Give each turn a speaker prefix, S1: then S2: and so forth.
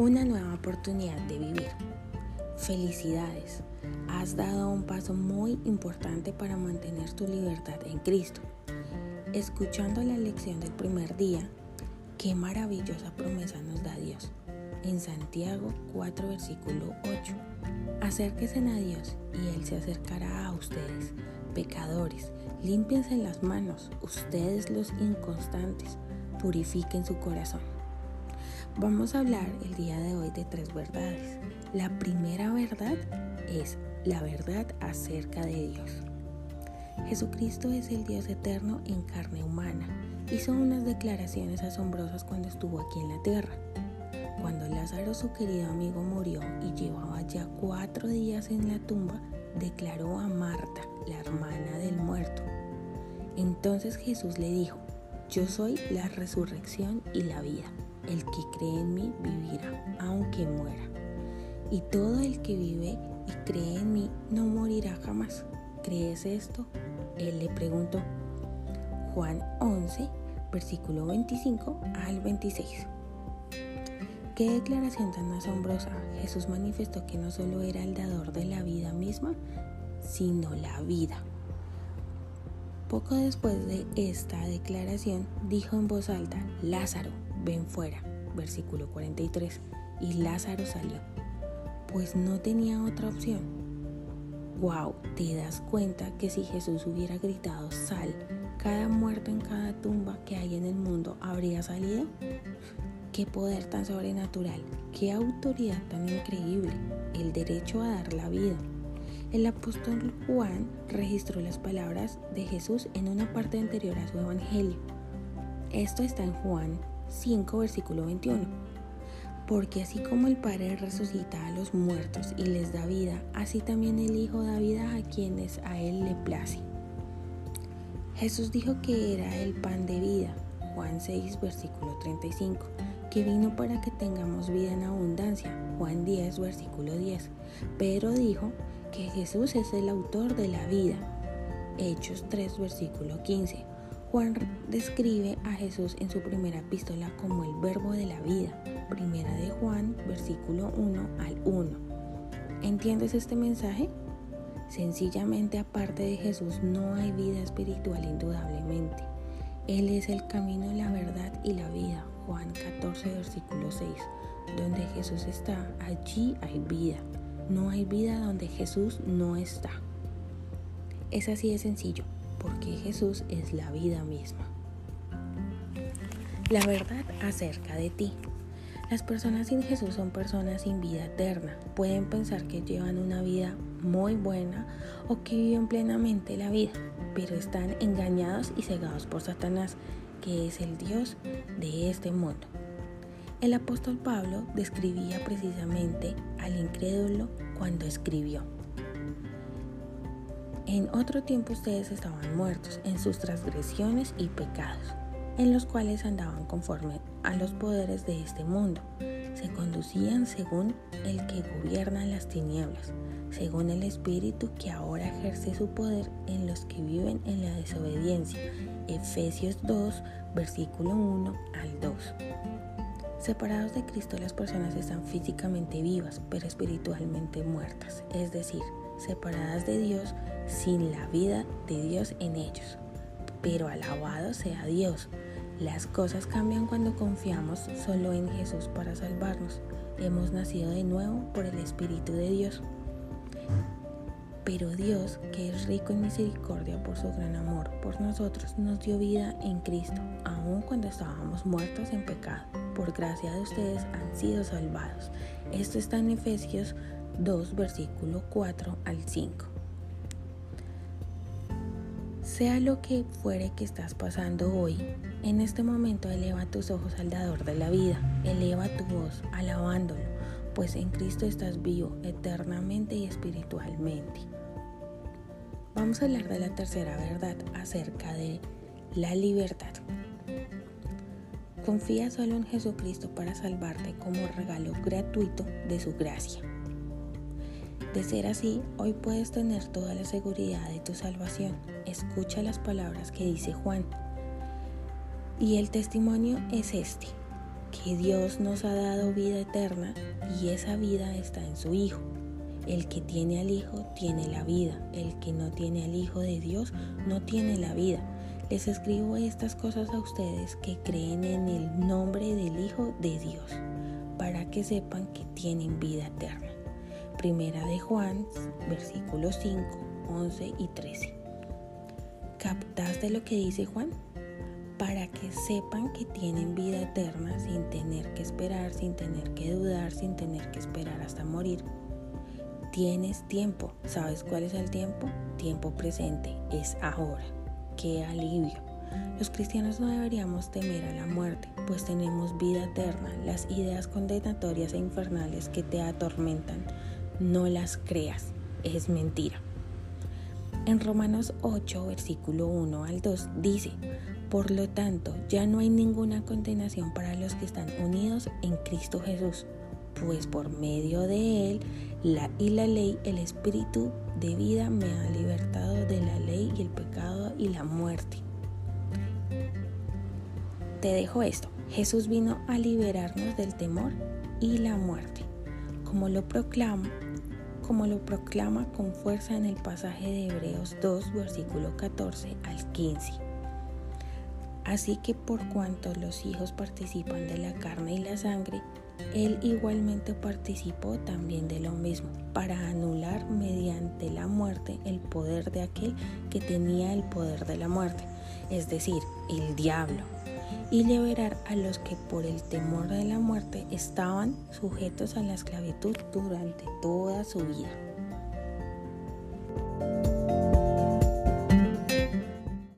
S1: una nueva oportunidad de vivir. Felicidades, has dado un paso muy importante para mantener tu libertad en Cristo. Escuchando la lección del primer día, qué maravillosa promesa nos da Dios. En Santiago 4, versículo 8. Acérquese a Dios y Él se acercará a ustedes, pecadores. Límpiense las manos, ustedes los inconstantes, purifiquen su corazón. Vamos a hablar el día de hoy de tres verdades. La primera verdad es la verdad acerca de Dios. Jesucristo es el Dios eterno en carne humana. Hizo unas declaraciones asombrosas cuando estuvo aquí en la tierra. Cuando Lázaro, su querido amigo, murió y llevaba ya cuatro días en la tumba, declaró a Marta, la hermana del muerto. Entonces Jesús le dijo, yo soy la resurrección y la vida. El que cree en mí vivirá, aunque muera. Y todo el que vive y cree en mí no morirá jamás. ¿Crees esto? Él le preguntó. Juan 11, versículo 25 al 26. Qué declaración tan asombrosa. Jesús manifestó que no solo era el dador de la vida misma, sino la vida. Poco después de esta declaración, dijo en voz alta, Lázaro, ven fuera, versículo 43, y Lázaro salió, pues no tenía otra opción. Wow, te das cuenta que si Jesús hubiera gritado, sal, cada muerto en cada tumba que hay en el mundo habría salido. Qué poder tan sobrenatural, qué autoridad tan increíble, el derecho a dar la vida. El apóstol Juan registró las palabras de Jesús en una parte anterior a su evangelio. Esto está en Juan 5, versículo 21. Porque así como el Padre resucita a los muertos y les da vida, así también el Hijo da vida a quienes a Él le place. Jesús dijo que era el pan de vida, Juan 6, versículo 35, que vino para que tengamos vida en abundancia, Juan 10, versículo 10. Pero dijo que Jesús es el autor de la vida, Hechos 3, versículo 15. Juan describe a Jesús en su primera epístola como el verbo de la vida, primera de Juan, versículo 1 al 1. ¿Entiendes este mensaje? Sencillamente aparte de Jesús no hay vida espiritual indudablemente. Él es el camino, la verdad y la vida. Juan 14, versículo 6. Donde Jesús está, allí hay vida. No hay vida donde Jesús no está. Es así de sencillo porque Jesús es la vida misma. La verdad acerca de ti. Las personas sin Jesús son personas sin vida eterna. Pueden pensar que llevan una vida muy buena o que viven plenamente la vida, pero están engañados y cegados por Satanás, que es el Dios de este mundo. El apóstol Pablo describía precisamente al incrédulo cuando escribió. En otro tiempo ustedes estaban muertos en sus transgresiones y pecados, en los cuales andaban conforme a los poderes de este mundo. Se conducían según el que gobierna las tinieblas, según el Espíritu que ahora ejerce su poder en los que viven en la desobediencia. Efesios 2, versículo 1 al 2. Separados de Cristo las personas están físicamente vivas, pero espiritualmente muertas, es decir, separadas de Dios sin la vida de Dios en ellos. Pero alabado sea Dios. Las cosas cambian cuando confiamos solo en Jesús para salvarnos. Hemos nacido de nuevo por el Espíritu de Dios. Pero Dios, que es rico en misericordia por su gran amor por nosotros, nos dio vida en Cristo, aun cuando estábamos muertos en pecado. Por gracia de ustedes han sido salvados. Esto está en Efesios 2, versículo 4 al 5. Sea lo que fuere que estás pasando hoy, en este momento eleva tus ojos al dador de la vida, eleva tu voz alabándolo, pues en Cristo estás vivo eternamente y espiritualmente. Vamos a hablar de la tercera verdad acerca de la libertad. Confía solo en Jesucristo para salvarte como regalo gratuito de su gracia. De ser así, hoy puedes tener toda la seguridad de tu salvación. Escucha las palabras que dice Juan. Y el testimonio es este. que Dios nos ha dado vida eterna y esa vida está en su Hijo. El que tiene al Hijo tiene la vida, el que no tiene al Hijo de Dios no tiene la vida. Les escribo estas cosas a ustedes que creen en el nombre del Hijo de Dios, para que sepan que tienen vida eterna. Primera de Juan, versículos 5, 11 y 13. ¿Captaste lo que dice Juan? Para que sepan que tienen vida eterna sin tener que esperar, sin tener que dudar, sin tener que esperar hasta morir. Tienes tiempo. ¿Sabes cuál es el tiempo? Tiempo presente. Es ahora. ¡Qué alivio! Los cristianos no deberíamos temer a la muerte, pues tenemos vida eterna. Las ideas condenatorias e infernales que te atormentan, no las creas. Es mentira. En Romanos 8, versículo 1 al 2 dice, por lo tanto, ya no hay ninguna condenación para los que están unidos en Cristo Jesús, pues por medio de Él la, y la ley, el Espíritu de vida me ha libertado de la ley y el pecado y la muerte. Te dejo esto. Jesús vino a liberarnos del temor y la muerte. Como lo proclama como lo proclama con fuerza en el pasaje de Hebreos 2, versículo 14 al 15. Así que por cuanto los hijos participan de la carne y la sangre, él igualmente participó también de lo mismo, para anular mediante la muerte el poder de aquel que tenía el poder de la muerte, es decir, el diablo, y liberar a los que por el temor de la muerte estaban sujetos a la esclavitud durante toda su vida.